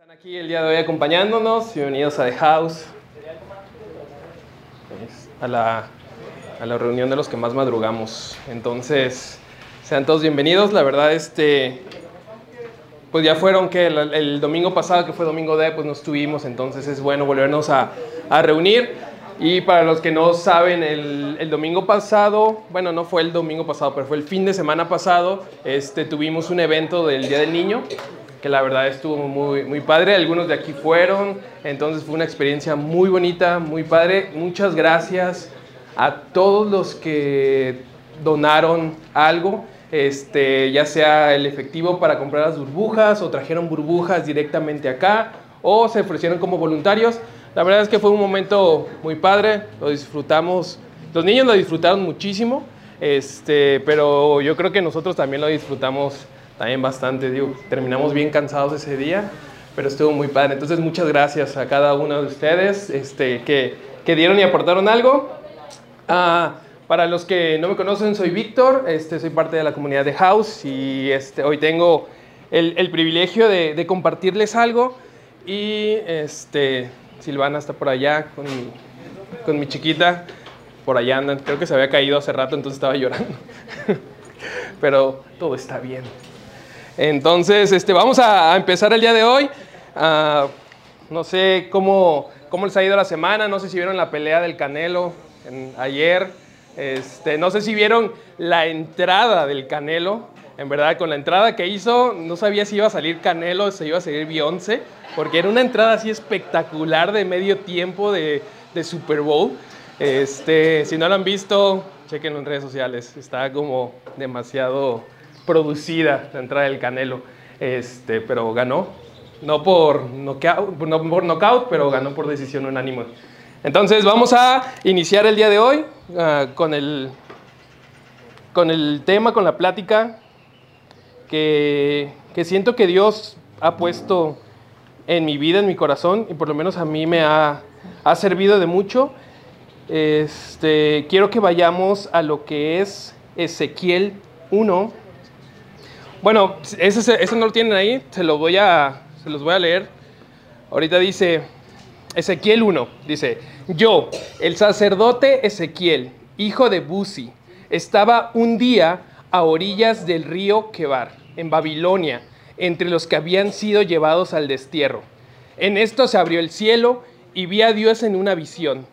Están aquí el día de hoy acompañándonos. Bienvenidos a The House. A la, a la reunión de los que más madrugamos. Entonces, sean todos bienvenidos. La verdad, este, pues ya fueron que el, el domingo pasado, que fue domingo de, pues no estuvimos. Entonces es bueno volvernos a, a reunir. Y para los que no saben, el, el, domingo pasado, bueno, no fue el domingo pasado, pero fue el fin de semana pasado, este, tuvimos un evento del Día del Niño, que la verdad estuvo muy, muy padre. Algunos de aquí fueron, entonces fue una experiencia muy bonita, muy padre. Muchas gracias a todos los que donaron algo, este, ya sea el efectivo para comprar las burbujas o trajeron burbujas directamente acá o se ofrecieron como voluntarios. La verdad es que fue un momento muy padre, lo disfrutamos, los niños lo disfrutaron muchísimo, este, pero yo creo que nosotros también lo disfrutamos también bastante, digo, terminamos bien cansados ese día, pero estuvo muy padre. Entonces muchas gracias a cada uno de ustedes este, que, que dieron y aportaron algo. Uh, para los que no me conocen, soy Víctor, este, soy parte de la comunidad de House y este, hoy tengo el, el privilegio de, de compartirles algo y este, Silvana está por allá con mi, con mi chiquita. Por allá andan. Creo que se había caído hace rato, entonces estaba llorando. Pero todo está bien. Entonces, este, vamos a, empezar el día de hoy. Uh, no sé cómo, cómo les ha ido la semana. No sé si vieron la pelea del Canelo ayer. Este, no sé si vieron la entrada del Canelo. En verdad, con la entrada que hizo, no sabía si iba a salir Canelo o si iba a salir Beyoncé porque era una entrada así espectacular de medio tiempo de, Super Bowl. Este, si no lo han visto, chequen en redes sociales. Está como demasiado producida la entrada del Canelo. Este, pero ganó. No por knockout, no por knockout, pero ganó por decisión unánime. Entonces vamos a iniciar el día de hoy uh, con, el, con el tema, con la plática que, que siento que Dios ha puesto en mi vida, en mi corazón, y por lo menos a mí me ha, ha servido de mucho. Este, quiero que vayamos a lo que es Ezequiel 1. Bueno, ese, ese no lo tienen ahí, se, lo voy a, se los voy a leer. Ahorita dice, Ezequiel 1, dice, yo, el sacerdote Ezequiel, hijo de Buzi, estaba un día a orillas del río Quebar, en Babilonia, entre los que habían sido llevados al destierro. En esto se abrió el cielo y vi a Dios en una visión.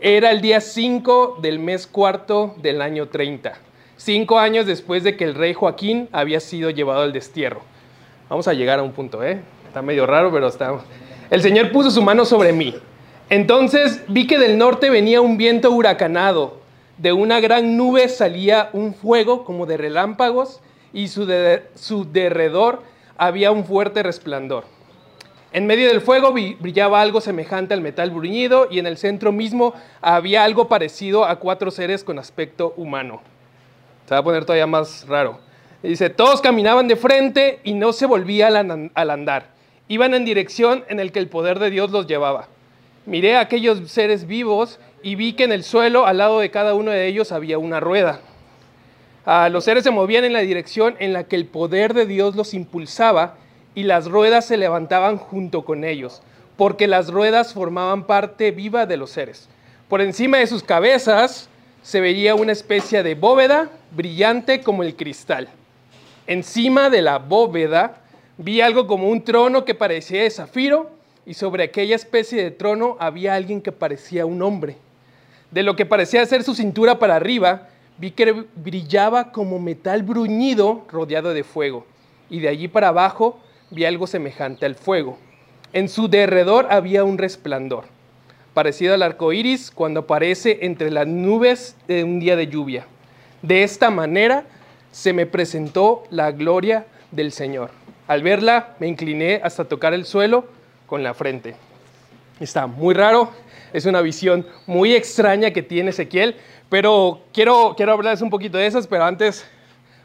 Era el día 5 del mes cuarto del año 30, cinco años después de que el rey Joaquín había sido llevado al destierro. Vamos a llegar a un punto, ¿eh? Está medio raro, pero está... El Señor puso su mano sobre mí. Entonces vi que del norte venía un viento huracanado. De una gran nube salía un fuego como de relámpagos y su, de, su derredor había un fuerte resplandor. En medio del fuego brillaba algo semejante al metal bruñido y en el centro mismo había algo parecido a cuatro seres con aspecto humano. Se va a poner todavía más raro. Dice, todos caminaban de frente y no se volvían al andar. Iban en dirección en el que el poder de Dios los llevaba. Miré a aquellos seres vivos y vi que en el suelo, al lado de cada uno de ellos, había una rueda. Uh, los seres se movían en la dirección en la que el poder de Dios los impulsaba y las ruedas se levantaban junto con ellos, porque las ruedas formaban parte viva de los seres. Por encima de sus cabezas se veía una especie de bóveda brillante como el cristal. Encima de la bóveda vi algo como un trono que parecía de zafiro y sobre aquella especie de trono había alguien que parecía un hombre. De lo que parecía ser su cintura para arriba, vi que brillaba como metal bruñido rodeado de fuego, y de allí para abajo vi algo semejante al fuego. En su derredor había un resplandor, parecido al arco iris cuando aparece entre las nubes de un día de lluvia. De esta manera se me presentó la gloria del Señor. Al verla me incliné hasta tocar el suelo con la frente. Está muy raro, es una visión muy extraña que tiene Ezequiel, pero quiero, quiero hablarles un poquito de esas, pero antes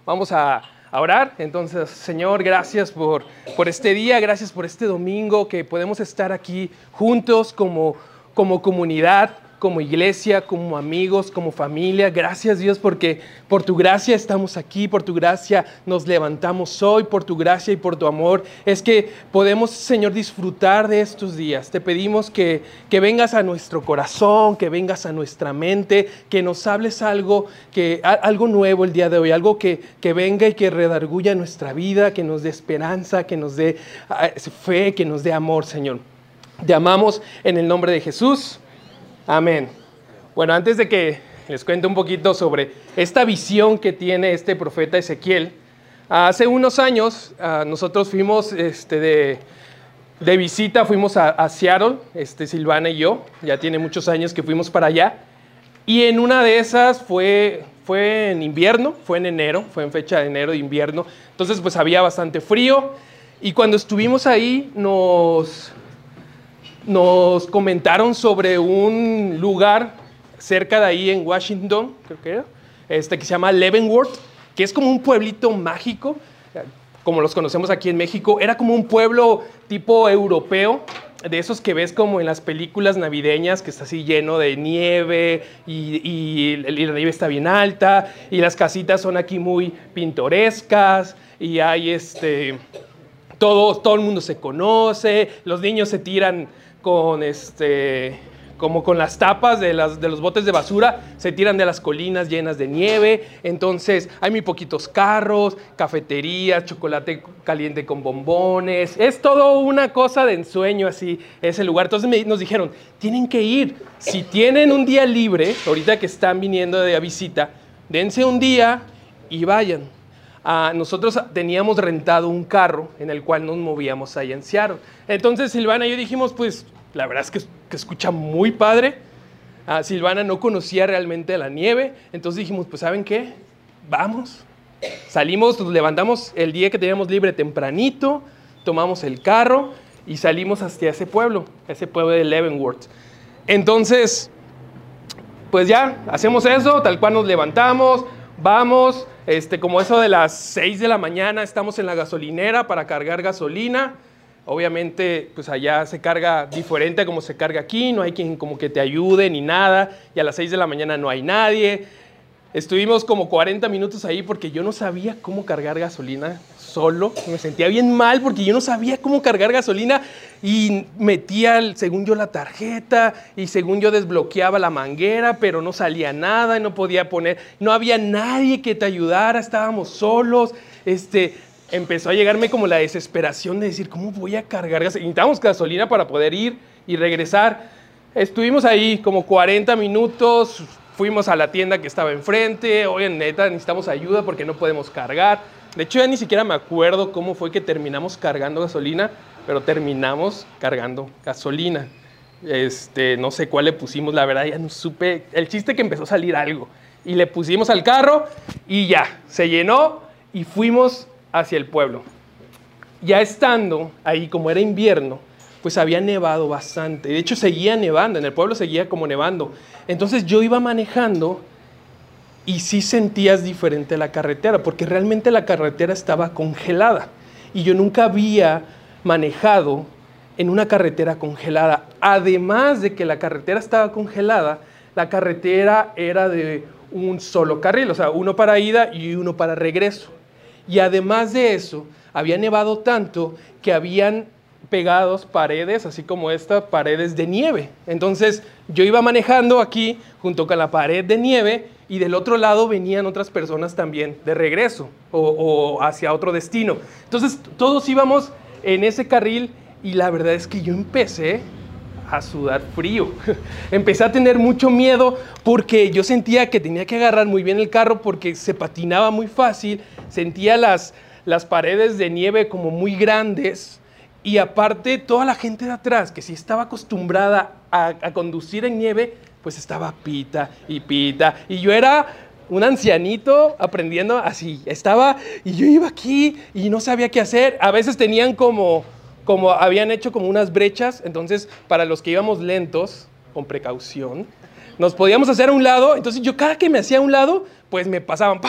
vamos a, a orar. Entonces, Señor, gracias por, por este día, gracias por este domingo que podemos estar aquí juntos como, como comunidad como iglesia, como amigos, como familia. Gracias Dios porque por tu gracia estamos aquí, por tu gracia nos levantamos hoy, por tu gracia y por tu amor. Es que podemos, Señor, disfrutar de estos días. Te pedimos que, que vengas a nuestro corazón, que vengas a nuestra mente, que nos hables algo, que, algo nuevo el día de hoy, algo que, que venga y que redarguya nuestra vida, que nos dé esperanza, que nos dé ah, fe, que nos dé amor, Señor. Te amamos en el nombre de Jesús. Amén. Bueno, antes de que les cuente un poquito sobre esta visión que tiene este profeta Ezequiel, hace unos años ah, nosotros fuimos este, de, visita, fuimos a, Seattle, este, Silvana y yo, ya tiene muchos años que fuimos para allá, y en una de esas fue, fue en invierno, fue en enero, fue en fecha de enero de invierno, entonces pues había bastante frío, y cuando estuvimos ahí nos, nos comentaron sobre un lugar cerca de ahí en Washington, creo que era, este, que se llama Leavenworth, que es como un pueblito mágico, como los conocemos aquí en México. Era como un pueblo tipo europeo, de esos que ves como en las películas navideñas, que está así lleno de nieve y, y, la nieve está bien alta y las casitas son aquí muy pintorescas y hay este... Todo, todo el mundo se conoce, los niños se tiran con este como con las tapas de, los botes de basura, se tiran de las colinas llenas de nieve, entonces hay muy poquitos carros, cafeterías, chocolate caliente con bombones, es todo una cosa de ensueño así, ese lugar. Entonces nos dijeron, tienen que ir, si tienen un día libre, ahorita que están viniendo de visita, dense un día y vayan. Ah, nosotros teníamos rentado un carro en el cual nos movíamos allá en. Entonces Silvana y yo dijimos, pues la verdad es que, escucha muy padre. Ah, Silvana no conocía realmente la nieve, entonces dijimos, pues ¿saben qué? Vamos. Salimos, nos levantamos el día que teníamos libre tempranito, tomamos el carro y salimos hacia ese pueblo, ese pueblo de Leavenworth. Entonces, pues ya, hacemos eso, tal cual nos levantamos, vamos, este, como eso de las 6 de la mañana, estamos en la gasolinera para cargar gasolina. Obviamente, pues allá se carga diferente a como se carga aquí, no hay quien como que te ayude ni nada, y a las 6 de la mañana no hay nadie. Estuvimos como 40 minutos ahí porque yo no sabía cómo cargar gasolina solo, me sentía bien mal porque yo no sabía cómo cargar gasolina y metía, según yo, la tarjeta y según yo desbloqueaba la manguera, pero no salía nada no podía poner, no había nadie que te ayudara, estábamos solos, este, empezó a llegarme como la desesperación de decir, ¿cómo voy a cargar gasolina? Necesitamos gasolina para poder ir y regresar. Estuvimos ahí como 40 minutos, fuimos a la tienda que estaba enfrente, oye, neta, necesitamos ayuda porque no podemos cargar. De hecho, ya ni siquiera me acuerdo cómo fue que terminamos cargando gasolina, pero terminamos cargando gasolina. Este, no sé cuál le pusimos, la verdad ya no supe. El chiste que empezó a salir algo. Y le pusimos al carro y ya, se llenó y fuimos hacia el pueblo. Ya estando ahí, como era invierno, pues había nevado bastante. De hecho, seguía nevando, en el pueblo seguía como nevando. Entonces yo iba manejando y sí sentías diferente la carretera, porque realmente la carretera estaba congelada. Y yo nunca había manejado en una carretera congelada. Además de que la carretera estaba congelada, la carretera era de un solo carril, o sea, uno para ida y uno para regreso. Y además de eso, había nevado tanto que habían pegados paredes, así como estas paredes de nieve. Entonces yo iba manejando aquí junto con la pared de nieve y del otro lado venían otras personas también de regreso o, hacia otro destino. Entonces todos íbamos en ese carril y la verdad es que yo empecé a sudar frío. Empecé a tener mucho miedo porque yo sentía que tenía que agarrar muy bien el carro porque se patinaba muy fácil, sentía las, las paredes de nieve como muy grandes y aparte toda la gente de atrás que sí estaba acostumbrada a, a conducir en nieve, pues estaba pita y pita y yo era un ancianito aprendiendo así. Estaba y yo iba aquí y no sabía qué hacer. A veces tenían como como habían hecho como unas brechas, entonces para los que íbamos lentos, con precaución, nos podíamos hacer a un lado, entonces yo cada que me hacía a un lado, pues me pasaban,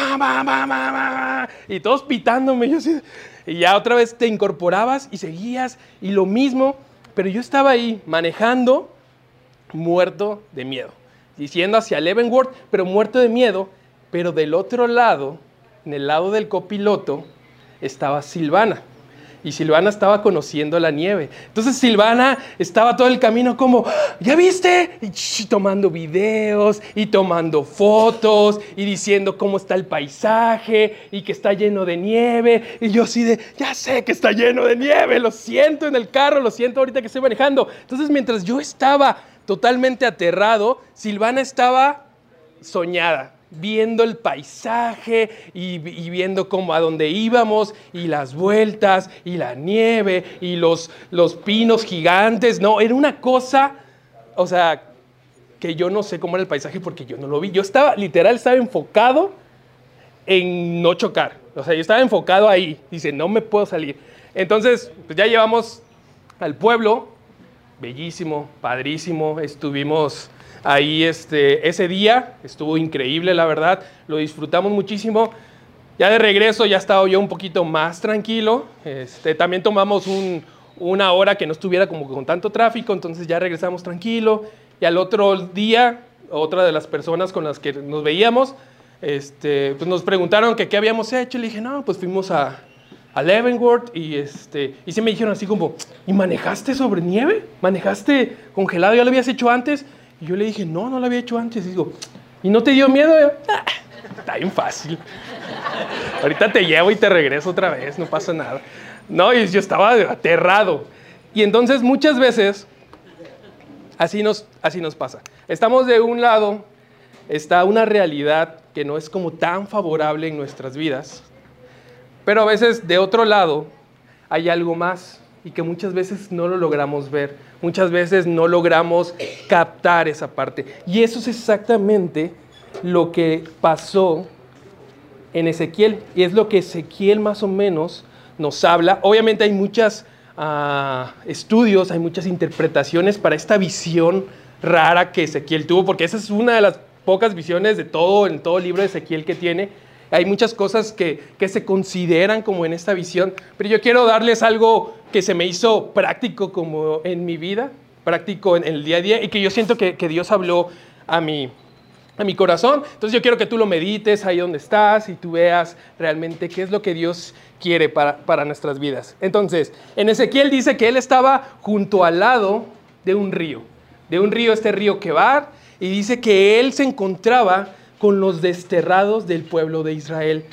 y todos pitándome, yo y ya otra vez te incorporabas y seguías, y lo mismo, pero yo estaba ahí manejando muerto de miedo. diciendo hacia Leavenworth, pero muerto de miedo. Pero del otro lado, en el lado del copiloto, estaba Silvana y Silvana estaba conociendo la nieve. Entonces Silvana estaba todo el camino como, ¿ya viste? Y tomando videos y tomando fotos y diciendo cómo está el paisaje y que está lleno de nieve. Y yo así de, ya sé que está lleno de nieve, lo siento en el carro, lo siento ahorita que estoy manejando. Entonces mientras yo estaba totalmente aterrado, Silvana estaba soñada, viendo el paisaje y, viendo cómo a dónde íbamos y las vueltas y la nieve y los, los pinos gigantes. No, era una cosa, o sea, que yo no sé cómo era el paisaje porque yo no lo vi. Yo estaba, literal, estaba enfocado en no chocar. O sea, yo estaba enfocado ahí. Dice, no me puedo salir. Entonces, pues ya llevamos al pueblo. Bellísimo, padrísimo. Estuvimos ahí este, ese día. Estuvo increíble, la verdad. Lo disfrutamos muchísimo. Ya de regreso ya estaba yo un poquito más tranquilo. Este, también tomamos una hora que no estuviera como con tanto tráfico, entonces ya regresamos tranquilo. Y al otro día, otra de las personas con las que nos veíamos, este, pues nos preguntaron que qué habíamos hecho. Y le dije, no, pues fuimos a, a Leavenworth y, este, y se me dijeron así como, ¿y manejaste sobre nieve? ¿Manejaste congelado? ¿Ya lo habías hecho antes? Y yo le dije, no, no lo había hecho antes. Y digo, ¿y no te dio miedo? Ah, está bien fácil. Ahorita te llevo y te regreso otra vez, no pasa nada. No, y yo estaba aterrado. Y entonces muchas veces así nos, así nos pasa. Estamos de un lado, está una realidad que no es como tan favorable en nuestras vidas, pero a veces de otro lado hay algo más y que muchas veces no lo logramos ver, muchas veces no logramos captar esa parte. Y eso es exactamente lo que pasó en Ezequiel, y es lo que Ezequiel más o menos nos habla. Obviamente hay muchos ah, estudios, hay muchas interpretaciones para esta visión rara que Ezequiel tuvo, porque esa es una de las pocas visiones de todo, en todo el libro de Ezequiel que tiene. Hay muchas cosas que, que se consideran como en esta visión, pero yo quiero darles algo que se me hizo práctico como en mi vida, práctico en el día a día y que yo siento que, Dios habló a mi, a mi corazón. Entonces yo quiero que tú lo medites ahí donde estás y tú veas realmente qué es lo que Dios quiere para, para nuestras vidas. Entonces, en Ezequiel dice que él estaba junto al lado de un río, de un río, este río Quebar, y dice que él se encontraba con los desterrados del pueblo de Israel.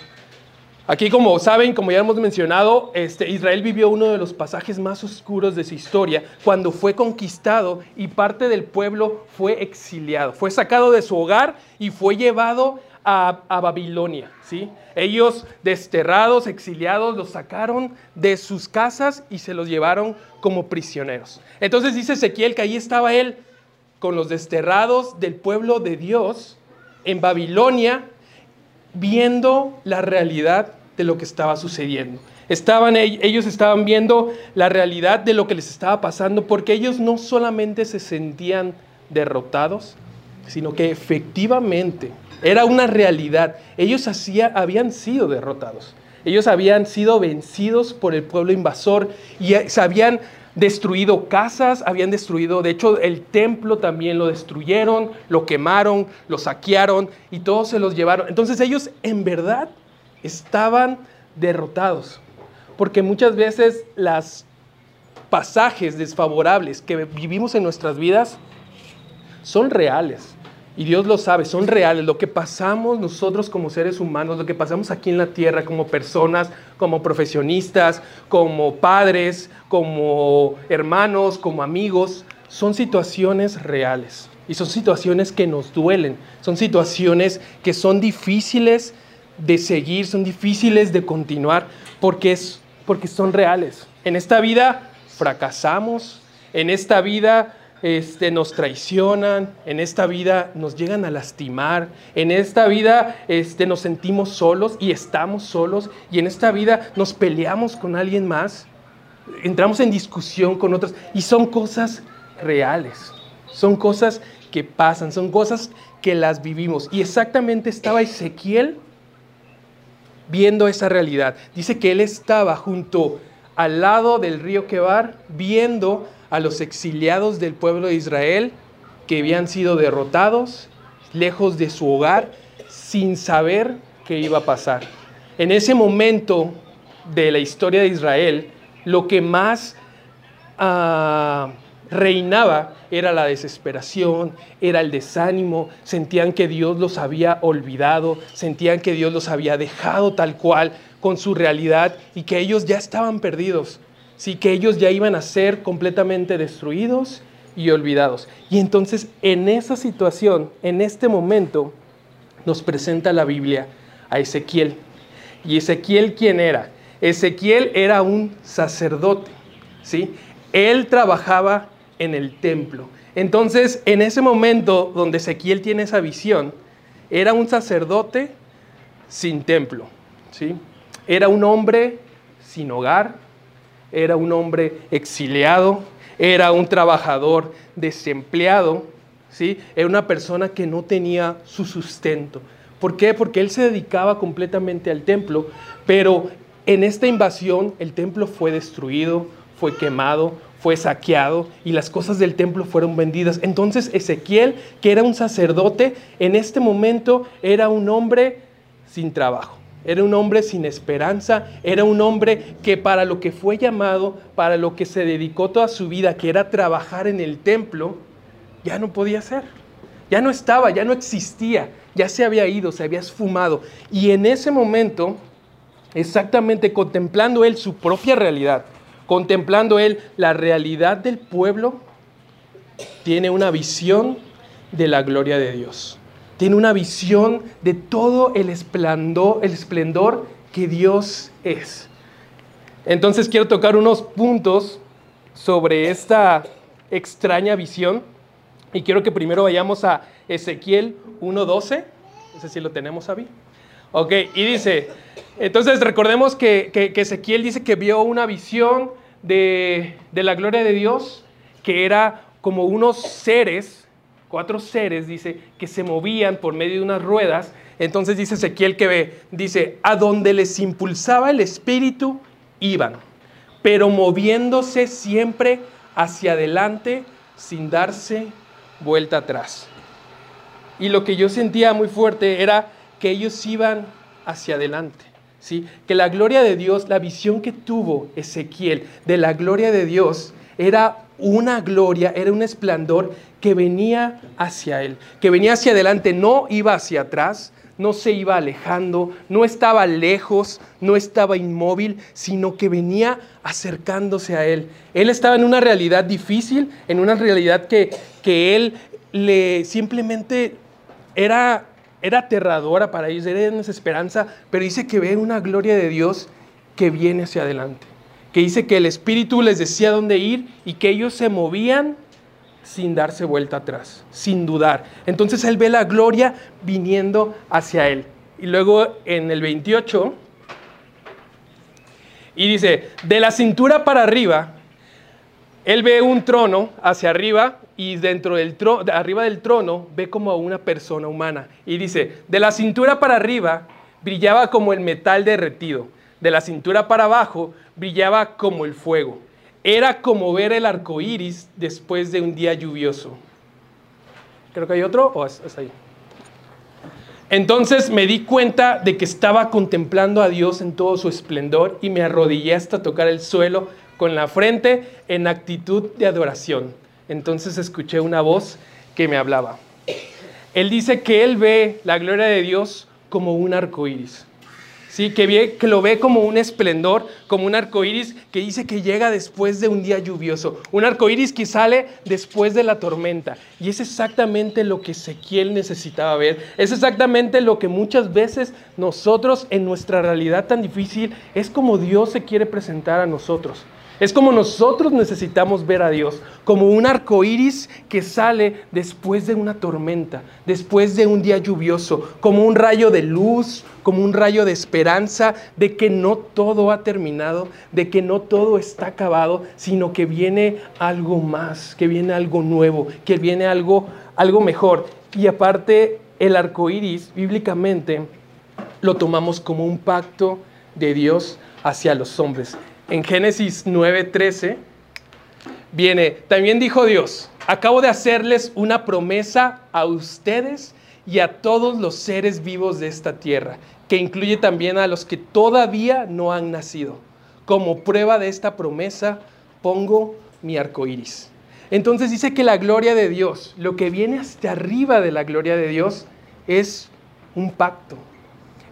Aquí, como saben, como ya hemos mencionado, este, Israel vivió uno de los pasajes más oscuros de su historia cuando fue conquistado y parte del pueblo fue exiliado, fue sacado de su hogar y fue llevado a, Babilonia. ¿sí? Ellos, desterrados, exiliados, los sacaron de sus casas y se los llevaron como prisioneros. Entonces dice Ezequiel que ahí estaba él con los desterrados del pueblo de Dios en Babilonia viendo la realidad de lo que estaba sucediendo. Estaban, ellos estaban viendo la realidad de lo que les estaba pasando porque ellos no solamente se sentían derrotados, sino que efectivamente era una realidad. Ellos hacía, habían sido derrotados. Ellos habían sido vencidos por el pueblo invasor y se habían destruido casas, habían destruido, de hecho el templo también lo destruyeron, lo quemaron, lo saquearon y todos se los llevaron. Entonces ellos en verdad estaban derrotados, porque muchas veces las pasajes desfavorables que vivimos en nuestras vidas son reales. Y Dios lo sabe, son reales. Lo que pasamos nosotros como seres humanos, lo que pasamos aquí en la tierra como personas, como profesionistas, como padres, como hermanos, como amigos, son situaciones reales. Y son situaciones que nos duelen, son situaciones que son difíciles de seguir, son difíciles de continuar, porque, es, porque son reales. En esta vida fracasamos, en esta vida este, nos traicionan, en esta vida nos llegan a lastimar, en esta vida este, nos sentimos solos y estamos solos, y en esta vida nos peleamos con alguien más, entramos en discusión con otros, y son cosas reales, son cosas que pasan, son cosas que las vivimos. Y exactamente estaba Ezequiel viendo esa realidad. Dice que él estaba junto al lado del río Quebar viendo a los exiliados del pueblo de Israel que habían sido derrotados lejos de su hogar, sin saber qué iba a pasar. En ese momento de la historia de Israel, lo que más ah, reinaba era la desesperación, era el desánimo, sentían que Dios los había olvidado, sentían que Dios los había dejado tal cual con su realidad y que ellos ya estaban perdidos, sí que ellos ya iban a ser completamente destruidos y olvidados. Y entonces en esa situación, en este momento, nos presenta la Biblia a Ezequiel. ¿Y Ezequiel quién era? Ezequiel era un sacerdote, ¿sí? Él trabajaba en el templo. Entonces, en ese momento donde Ezequiel tiene esa visión, era un sacerdote sin templo, ¿sí? Era un hombre sin hogar, era un hombre exiliado, era un trabajador desempleado, ¿sí? Era una persona que no tenía su sustento. ¿Por qué? Porque él se dedicaba completamente al templo, pero en esta invasión el templo fue destruido, fue quemado, fue saqueado y las cosas del templo fueron vendidas. Entonces Ezequiel, que era un sacerdote, en este momento era un hombre sin trabajo. Era un hombre sin esperanza, era un hombre que para lo que fue llamado, para lo que se dedicó toda su vida, que era trabajar en el templo, ya no podía ser. Ya no estaba, ya no existía, ya se había ido, se había esfumado. Y en ese momento, exactamente contemplando él su propia realidad, contemplando él la realidad del pueblo, tiene una visión de la gloria de Dios. Tiene una visión de todo el esplendor, el esplendor que Dios es. Entonces quiero tocar unos puntos sobre esta extraña visión y quiero que primero vayamos a Ezequiel 1.12. Ese sí lo tenemos, Avi. Ok, y dice, entonces recordemos que, Ezequiel dice que vio una visión de, de la gloria de Dios, que era como unos seres, cuatro seres, dice, que se movían por medio de unas ruedas. Entonces dice Ezequiel que ve, dice, a donde les impulsaba el espíritu, iban, pero moviéndose siempre hacia adelante sin darse vuelta atrás. Y lo que yo sentía muy fuerte era que ellos iban hacia adelante. ¿sí? Que la gloria de Dios, la visión que tuvo Ezequiel de la gloria de Dios, era una gloria, era un esplendor que venía hacia él, que venía hacia adelante, no iba hacia atrás, no se iba alejando, no estaba lejos, no estaba inmóvil, sino que venía acercándose a él. Él estaba en una realidad difícil, en una realidad que, que él le simplemente era, era aterradora para ellos, era desesperanza, pero dice que ve una gloria de Dios que viene hacia adelante, que dice que el Espíritu les decía dónde ir y que ellos se movían sin darse vuelta atrás, sin dudar. Entonces él ve la gloria viniendo hacia él. Y luego en el 28, y dice, de la cintura para arriba, él ve un trono hacia arriba y dentro del trono, arriba del trono ve como a una persona humana. Y dice, de la cintura para arriba brillaba como el metal derretido, de la cintura para abajo brillaba como el fuego. Era como ver el arco iris después de un día lluvioso. Creo que hay otro o es, ahí. Entonces me di cuenta de que estaba contemplando a Dios en todo su esplendor y me arrodillé hasta tocar el suelo con la frente en actitud de adoración. Entonces escuché una voz que me hablaba. Él dice que él ve la gloria de Dios como un arco iris. ¿Sí? Que, lo ve como un esplendor, como un arco iris que dice que llega después de un día lluvioso, un arco iris que sale después de la tormenta. Y es exactamente lo que Ezequiel necesitaba ver, es exactamente lo que muchas veces nosotros en nuestra realidad tan difícil es como Dios se quiere presentar a nosotros. Es como nosotros necesitamos ver a Dios, como un arco iris que sale después de una tormenta, después de un día lluvioso, como un rayo de luz, como un rayo de esperanza de que no todo ha terminado, de que no todo está acabado, sino que viene algo más, que viene algo nuevo, que viene algo, algo mejor. Y aparte, el arco iris, bíblicamente, lo tomamos como un pacto de Dios hacia los hombres en Génesis 9:13, viene, también dijo Dios, acabo de hacerles una promesa a ustedes y a todos los seres vivos de esta tierra, que incluye también a los que todavía no han nacido. Como prueba de esta promesa, pongo mi arco iris. Entonces dice que la gloria de Dios, lo que viene hasta arriba de la gloria de Dios, es un pacto,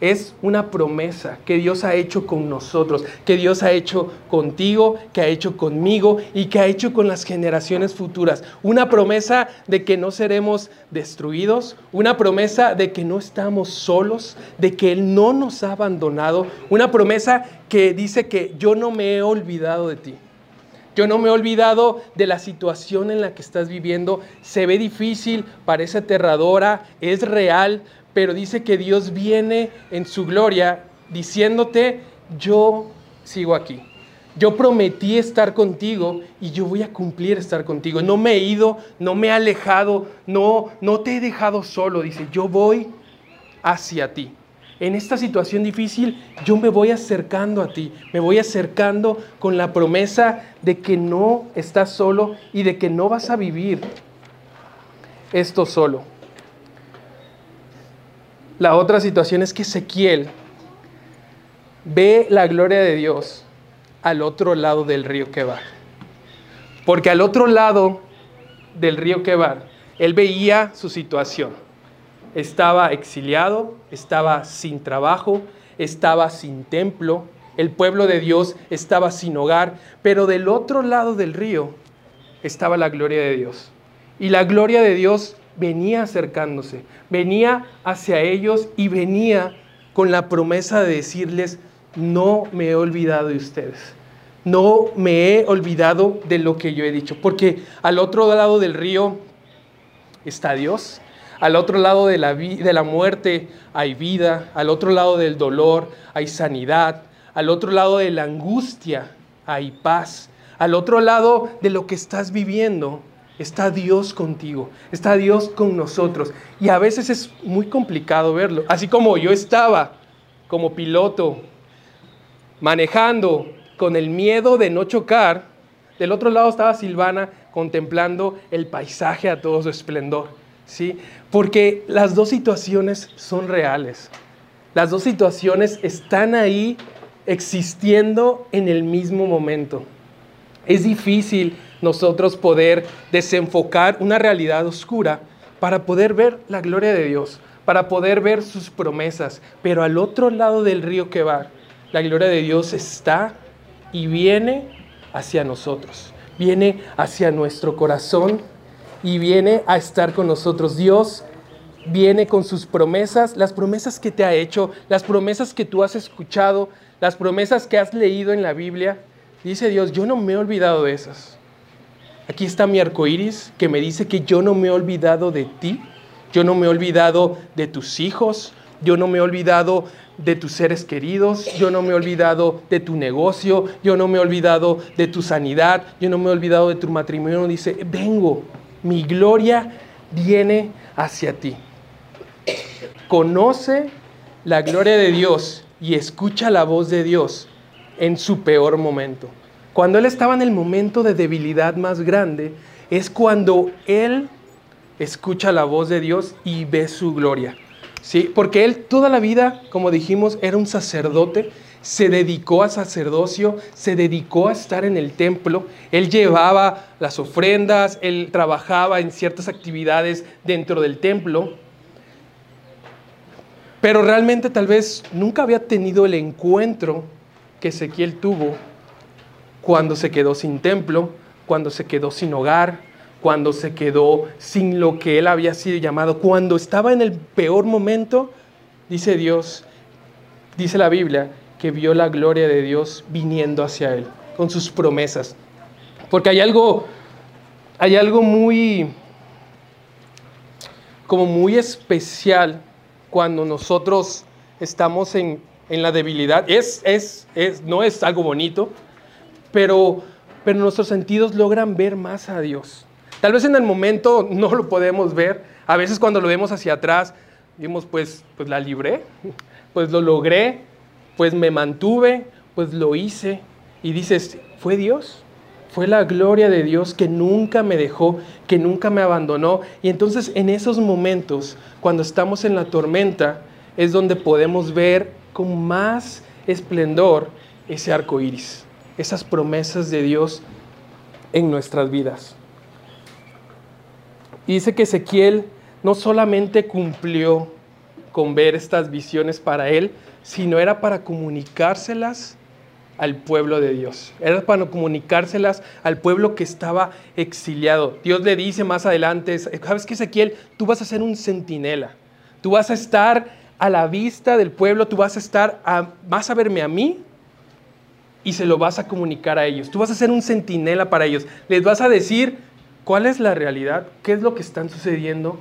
es una promesa que Dios ha hecho con nosotros, que Dios ha hecho contigo, que ha hecho conmigo y que ha hecho con las generaciones futuras. Una promesa de que no seremos destruidos, una promesa de que no estamos solos, de que Él no nos ha abandonado, una promesa que dice que yo no me he olvidado de ti. Yo no me he olvidado de la situación en la que estás viviendo. Se ve difícil, parece aterradora, es real, pero dice que Dios viene en su gloria diciéndote, yo sigo aquí. Yo prometí estar contigo y yo voy a cumplir estar contigo. No me he ido, no me he alejado, no, no te he dejado solo. Dice, yo voy hacia ti. En esta situación difícil yo me voy acercando a ti, me voy acercando con la promesa de que no estás solo y de que no vas a vivir esto solo. La otra situación es que Ezequiel ve la gloria de Dios al otro lado del río Quebar. Porque al otro lado del río Quebar, él veía su situación. Estaba exiliado, estaba sin trabajo, estaba sin templo, el pueblo de Dios estaba sin hogar, pero del otro lado del río estaba la gloria de Dios. Y la gloria de Dios venía acercándose, venía hacia ellos y venía con la promesa de decirles, no me he olvidado de ustedes, no me he olvidado de lo que yo he dicho, porque al otro lado del río está Dios, al otro lado de la, de la muerte hay vida, al otro lado del dolor hay sanidad, al otro lado de la angustia hay paz, al otro lado de lo que estás viviendo Está Dios contigo, está Dios con nosotros. Y a veces es muy complicado verlo. Así como yo estaba como piloto manejando con el miedo de no chocar, del otro lado estaba Silvana contemplando el paisaje a todo su esplendor. ¿sí? Porque las dos situaciones son reales. Las dos situaciones están ahí existiendo en el mismo momento. Es difícil nosotros poder desenfocar una realidad oscura para poder ver la gloria de Dios, para poder ver sus promesas. Pero al otro lado del río que va, la gloria de Dios está y viene hacia nosotros, viene hacia nuestro corazón y viene a estar con nosotros. Dios viene con sus promesas, las promesas que te ha hecho, las promesas que tú has escuchado, las promesas que has leído en la Biblia. Dice Dios, yo no me he olvidado de esas. Aquí está mi arco iris que me dice que yo no me he olvidado de ti, yo no me he olvidado de tus hijos, yo no me he olvidado de tus seres queridos, yo no me he olvidado de tu negocio, yo no me he olvidado de tu sanidad, yo no me he olvidado de tu matrimonio. Dice, vengo, mi gloria viene hacia ti. Conoce la gloria de Dios y escucha la voz de Dios en su peor momento. Cuando él estaba en el momento de debilidad más grande, es cuando él escucha la voz de Dios y ve su gloria. ¿Sí? Porque él toda la vida, como dijimos, era un sacerdote, se dedicó al sacerdocio, se dedicó a estar en el templo, él llevaba las ofrendas, él trabajaba en ciertas actividades dentro del templo, pero realmente tal vez nunca había tenido el encuentro que Ezequiel tuvo cuando se quedó sin templo, cuando se quedó sin hogar, cuando se quedó sin lo que él había sido llamado, cuando estaba en el peor momento, dice Dios, dice la Biblia, que vio la gloria de Dios viniendo hacia él, con sus promesas. Porque hay algo, hay algo muy, como muy especial cuando nosotros estamos en, en la debilidad. Es, es, es, no es algo bonito, pero, pero nuestros sentidos logran ver más a Dios. Tal vez en el momento no lo podemos ver, a veces cuando lo vemos hacia atrás, dimos pues, pues la libré, pues lo logré, pues me mantuve, pues lo hice. Y dices, ¿fue Dios? Fue la gloria de Dios que nunca me dejó, que nunca me abandonó. Y entonces en esos momentos, cuando estamos en la tormenta, es donde podemos ver con más esplendor ese arco iris, esas promesas de Dios en nuestras vidas. Y dice que Ezequiel no solamente cumplió con ver estas visiones para él, sino era para comunicárselas al pueblo de Dios. Era para comunicárselas al pueblo que estaba exiliado. Dios le dice más adelante, ¿sabes qué Ezequiel? Tú vas a ser un centinela. Tú vas a estar a la vista del pueblo, tú vas a estar, a, vas a verme a mí y se lo vas a comunicar a ellos. Tú vas a ser un centinela para ellos. Les vas a decir cuál es la realidad, qué es lo que están sucediendo.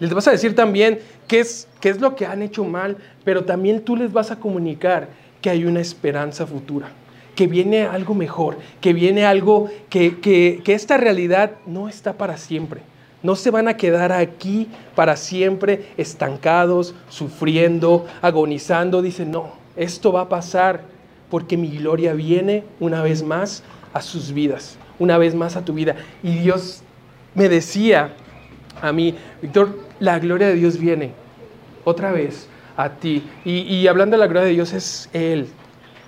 Les vas a decir también qué es, qué es lo que han hecho mal, pero también tú les vas a comunicar que hay una esperanza futura, que viene algo mejor, que viene algo que, que, que esta realidad no está para siempre. No se van a quedar aquí para siempre estancados, sufriendo, agonizando. Dicen, no, esto va a pasar porque mi gloria viene una vez más a sus vidas, una vez más a tu vida. Y Dios me decía a mí, Víctor, la gloria de Dios viene otra vez a ti. Y, hablando de la gloria de Dios es Él,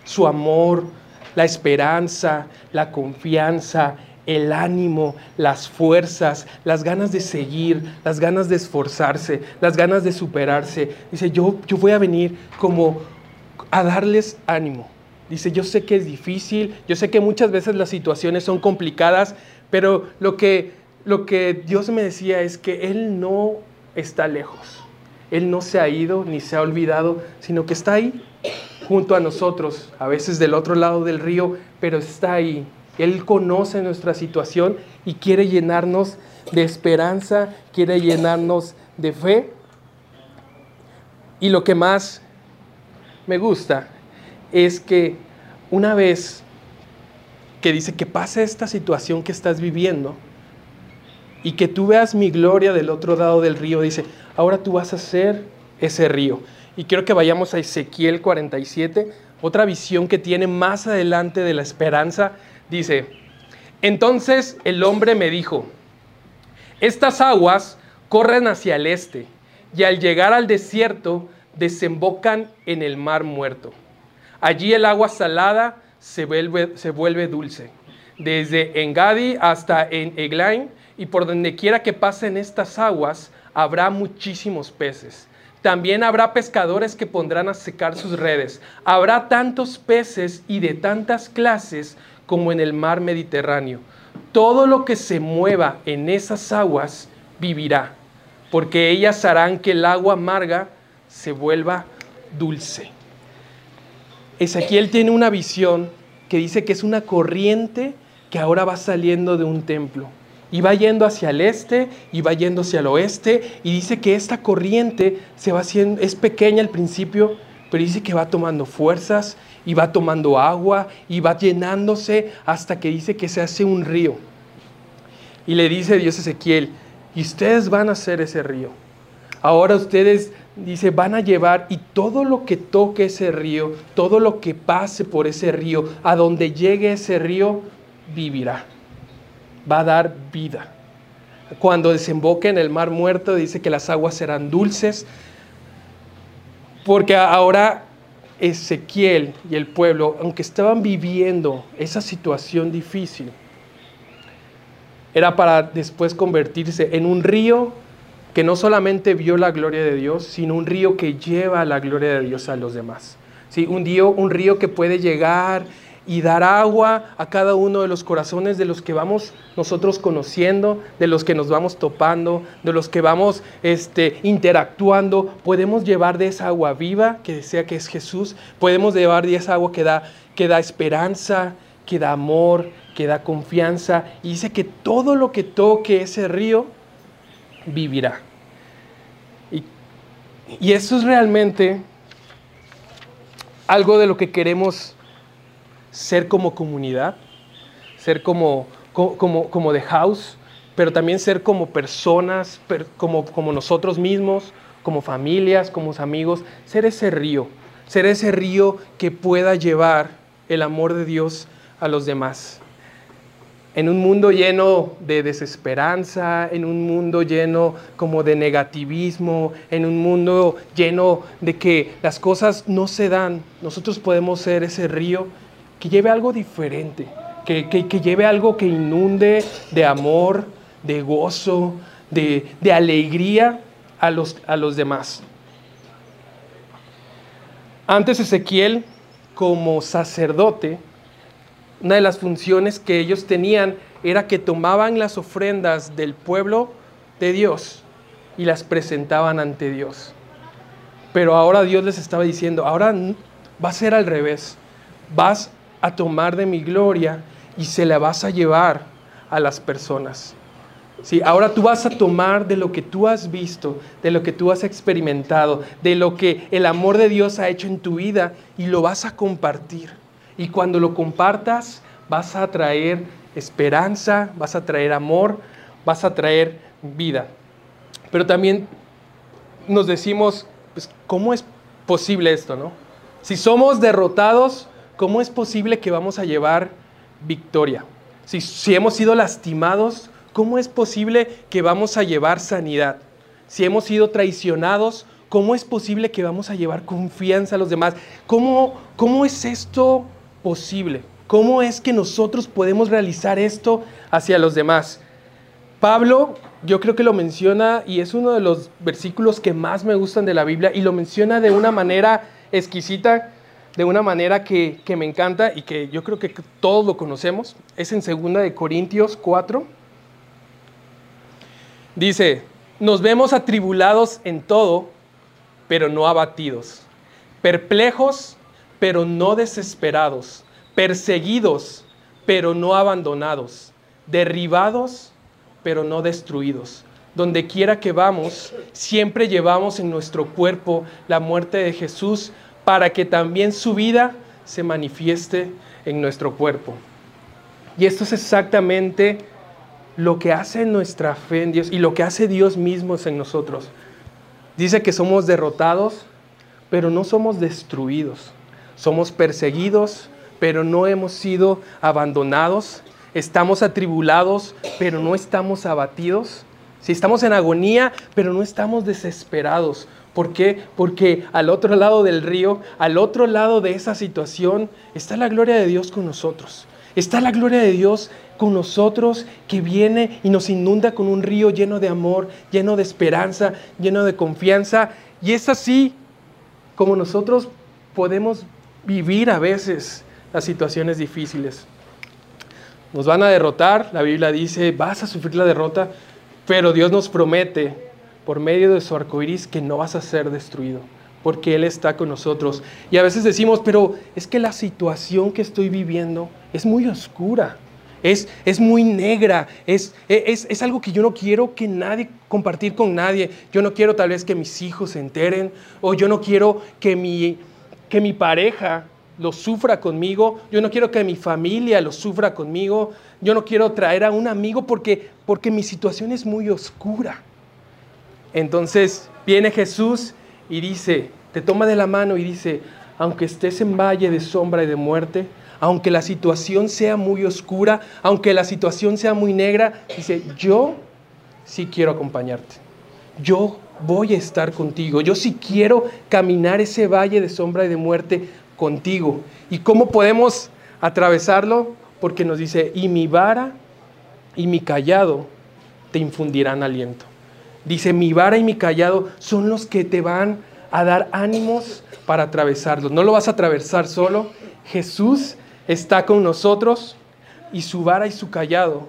su amor, la esperanza, la confianza, el ánimo, las fuerzas, las ganas de seguir, las ganas de esforzarse, las ganas de superarse. Dice, yo, yo voy a venir como a darles ánimo. Dice, yo sé que es difícil, yo sé que muchas veces las situaciones son complicadas, pero lo que, lo que Dios me decía es que Él no está lejos. Él no se ha ido ni se ha olvidado, sino que está ahí junto a nosotros, a veces del otro lado del río, pero está ahí. Él conoce nuestra situación y quiere llenarnos de esperanza, quiere llenarnos de fe. Y lo que más me gusta es que una vez que dice que pase esta situación que estás viviendo y que tú veas mi gloria del otro lado del río, dice, ahora tú vas a ser ese río. Y quiero que vayamos a Ezequiel 47, otra visión que tiene más adelante de la esperanza. Dice, entonces el hombre me dijo, estas aguas corren hacia el este y al llegar al desierto desembocan en el mar muerto. Allí el agua salada se vuelve, se vuelve dulce. Desde Engadi hasta en Eglain y por donde quiera que pasen estas aguas, habrá muchísimos peces. También habrá pescadores que pondrán a secar sus redes. Habrá tantos peces y de tantas clases como en el mar Mediterráneo. Todo lo que se mueva en esas aguas vivirá, porque ellas harán que el agua amarga se vuelva dulce. Ezequiel tiene una visión que dice que es una corriente que ahora va saliendo de un templo y va yendo hacia el este y va yendo hacia el oeste y dice que esta corriente se va haciendo, es pequeña al principio, pero dice que va tomando fuerzas y va tomando agua y va llenándose hasta que dice que se hace un río. Y le dice Dios a Ezequiel, y ustedes van a ser ese río. Ahora ustedes, dice, van a llevar y todo lo que toque ese río, todo lo que pase por ese río, a donde llegue ese río, vivirá va a dar vida. Cuando desemboque en el mar muerto, dice que las aguas serán dulces, porque ahora Ezequiel y el pueblo, aunque estaban viviendo esa situación difícil, era para después convertirse en un río que no solamente vio la gloria de Dios, sino un río que lleva la gloria de Dios a los demás. ¿Sí? Un, río, un río que puede llegar y dar agua a cada uno de los corazones de los que vamos nosotros conociendo, de los que nos vamos topando, de los que vamos este, interactuando. Podemos llevar de esa agua viva, que decía que es Jesús, podemos llevar de esa agua que da, que da esperanza, que da amor, que da confianza. Y dice que todo lo que toque ese río vivirá. Y, y eso es realmente algo de lo que queremos ser como comunidad, ser como, como, como de house, pero también ser como personas, como, como nosotros mismos, como familias, como amigos, ser ese río, ser ese río que pueda llevar el amor de Dios a los demás. En un mundo lleno de desesperanza, en un mundo lleno como de negativismo, en un mundo lleno de que las cosas no se dan, nosotros podemos ser ese río que lleve algo diferente, que, lleve algo que inunde de amor, de gozo, de, alegría a los, a los demás. Antes Ezequiel, como sacerdote, una de las funciones que ellos tenían era que tomaban las ofrendas del pueblo de Dios y las presentaban ante Dios. Pero ahora Dios les estaba diciendo, ahora va a ser al revés. Vas a tomar de mi gloria y se la vas a llevar a las personas. Sí, ahora tú vas a tomar de lo que tú has visto, de lo que tú has experimentado, de lo que el amor de Dios ha hecho en tu vida y lo vas a compartir. Y cuando lo compartas, vas a traer esperanza, vas a traer amor, vas a traer vida. Pero también nos decimos, pues, ¿cómo es posible esto, no? Si somos derrotados, ¿cómo es posible que vamos a llevar victoria? Si, si hemos sido lastimados, ¿cómo es posible que vamos a llevar sanidad? Si hemos sido traicionados, ¿cómo es posible que vamos a llevar confianza a los demás? ¿Cómo, cómo es esto posible? ¿Cómo es que nosotros podemos realizar esto hacia los demás? Pablo, yo creo que lo menciona y es uno de los versículos que más me gustan de la Biblia y lo menciona de una manera exquisita, de una manera que, me encanta y que yo creo que todos lo conocemos. Es en 2 de Corintios 4. Dice, nos vemos atribulados en todo, pero no abatidos, perplejos, pero no desesperados, perseguidos, pero no abandonados, derribados, pero no destruidos. Donde quiera que vamos, siempre llevamos en nuestro cuerpo la muerte de Jesús para que también su vida se manifieste en nuestro cuerpo. Y esto es exactamente lo que hace nuestra fe en Dios y lo que hace Dios mismo en nosotros. Dice que somos derrotados, pero no somos destruidos. Somos perseguidos, pero no hemos sido abandonados. Estamos atribulados, pero no estamos abatidos. Si estamos en agonía, pero no estamos desesperados. ¿Por qué? Porque al otro lado del río, al otro lado de esa situación, está la gloria de Dios con nosotros. Está la gloria de Dios con nosotros que viene y nos inunda con un río lleno de amor, lleno de esperanza, lleno de confianza. Y es así como nosotros podemos vivir a veces las situaciones difíciles. Nos van a derrotar, la Biblia dice, vas a sufrir la derrota, pero Dios nos promete por medio de su arco iris que no vas a ser destruido, porque Él está con nosotros. Y a veces decimos, pero es que la situación que estoy viviendo es muy oscura, es, es muy negra, es, es, es, algo que yo no quiero que nadie compartir con nadie. Yo no quiero tal vez que mis hijos se enteren, o yo no quiero que mi que mi pareja lo sufra conmigo, yo no quiero que mi familia lo sufra conmigo, yo no quiero traer a un amigo porque, porque mi situación es muy oscura. Entonces viene Jesús y dice, te toma de la mano y dice, aunque estés en valle de sombra y de muerte, aunque la situación sea muy oscura, aunque la situación sea muy negra, dice, yo sí quiero acompañarte. Yo voy a estar contigo. Yo sí quiero caminar ese valle de sombra y de muerte contigo. ¿Y cómo podemos atravesarlo? Porque nos dice, y mi vara y mi callado te infundirán aliento. Dice, mi vara y mi callado son los que te van a dar ánimos para atravesarlo. No lo vas a atravesar solo. Jesús está con nosotros y su vara y su callado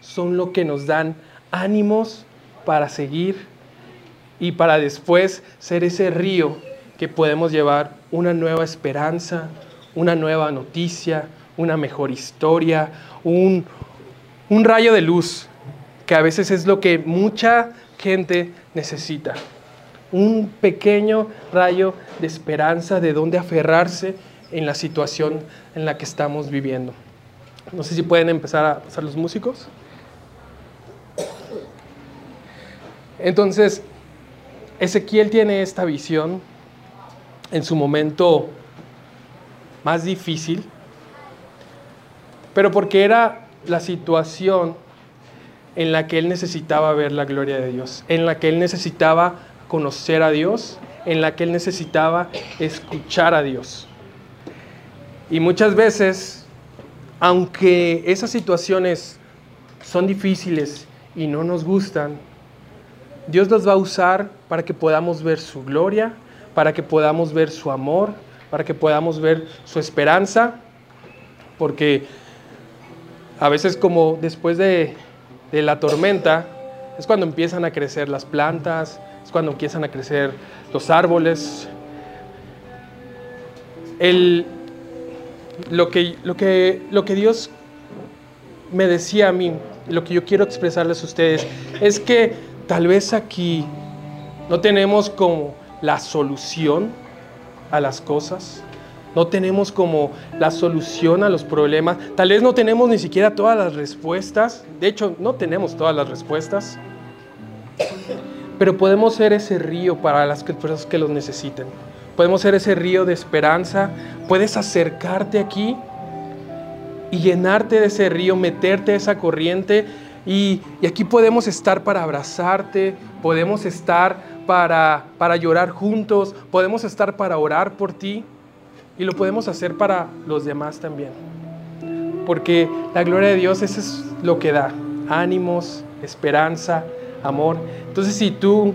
son lo que nos dan ánimos para seguir y para después ser ese río que podemos llevar una nueva esperanza, una nueva noticia, una mejor historia, un, un rayo de luz, que a veces es lo que mucha gente necesita. Un pequeño rayo de esperanza de dónde aferrarse en la situación en la que estamos viviendo. No sé si pueden empezar a pasar los músicos. Entonces, Ezequiel tiene esta visión en su momento más difícil, pero porque era la situación en la que él necesitaba ver la gloria de Dios, en la que él necesitaba conocer a Dios, en la que él necesitaba escuchar a Dios. Y muchas veces, aunque esas situaciones son difíciles y no nos gustan, Dios los va a usar para que podamos ver su gloria, para que podamos ver su amor, para que podamos ver su esperanza, porque a veces como después de, la tormenta es cuando empiezan a crecer las plantas, es cuando empiezan a crecer los árboles. lo, que, lo, que, lo que Dios me decía a mí, lo que yo quiero expresarles a ustedes, es que tal vez aquí no tenemos como la solución a las cosas, no tenemos como la solución a los problemas, tal vez no tenemos ni siquiera todas las respuestas, de hecho no tenemos todas las respuestas, pero podemos ser ese río para las personas que los necesiten. Podemos ser ese río de esperanza, puedes acercarte aquí y llenarte de ese río, meterte a esa corriente y, aquí podemos estar para abrazarte, podemos estar para, para llorar juntos, podemos estar para orar por ti. Y lo podemos hacer para los demás también. Porque la gloria de Dios, eso es lo que da. Ánimos, esperanza, amor. Entonces si tú,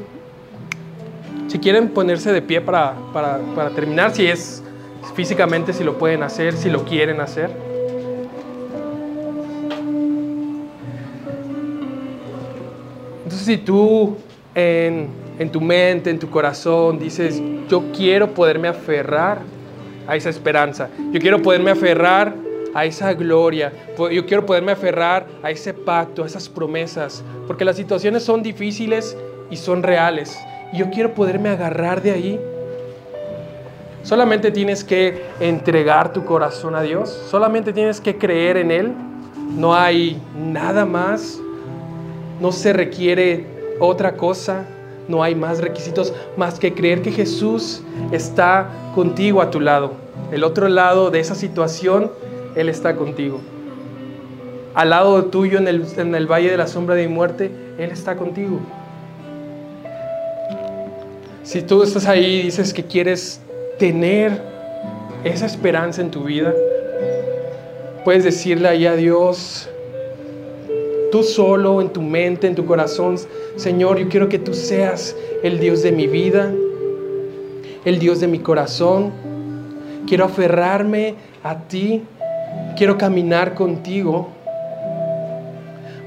si quieren ponerse de pie para, para terminar, si es físicamente, si lo pueden hacer, si lo quieren hacer. Si tú en, en tu mente, en tu corazón, dices, yo quiero poderme aferrar a esa esperanza. Yo quiero poderme aferrar a esa gloria. Yo quiero poderme aferrar a ese pacto, a esas promesas. Porque las situaciones son difíciles y son reales. Y yo quiero poderme agarrar de ahí. Solamente tienes que entregar tu corazón a Dios. Solamente tienes que creer en Él. No hay nada más. No se requiere otra cosa no hay más requisitos más que creer que Jesús está contigo a tu lado. El otro lado de esa situación, Él está contigo. Al lado tuyo en el, en el valle de la sombra de mi muerte, Él está contigo. Si tú estás ahí y dices que quieres tener esa esperanza en tu vida, puedes decirle ahí a Dios, tú solo, en tu mente, en tu corazón, Señor, yo quiero que tú seas el Dios de mi vida, el Dios de mi corazón. Quiero aferrarme a ti, quiero caminar contigo.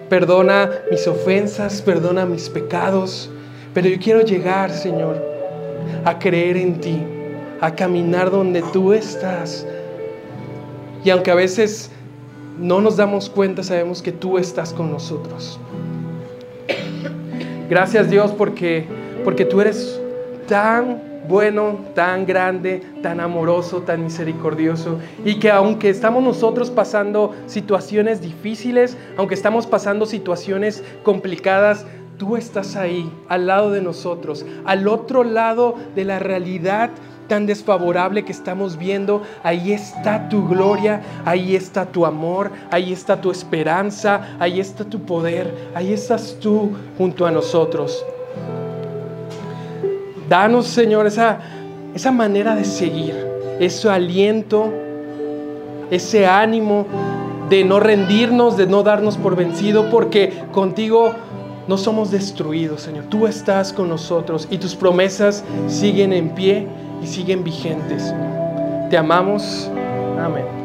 Perdona mis ofensas, perdona mis pecados, pero yo quiero llegar, Señor, a creer en ti, a caminar donde tú estás. Y aunque a veces no nos damos cuenta, sabemos que tú estás con nosotros. Gracias Dios porque, porque tú eres tan bueno, tan grande, tan amoroso, tan misericordioso. Y que aunque estamos nosotros pasando situaciones difíciles, aunque estamos pasando situaciones complicadas, tú estás ahí, al lado de nosotros, al otro lado de la realidad tan desfavorable que estamos viendo, ahí está tu gloria, ahí está tu amor, ahí está tu esperanza, ahí está tu poder, ahí estás tú junto a nosotros. Danos, Señor, esa, esa manera de seguir, ese aliento, ese ánimo de no rendirnos, de no darnos por vencido, porque contigo no somos destruidos, Señor. Tú estás con nosotros y tus promesas siguen en pie y siguen vigentes. Te amamos. Amén.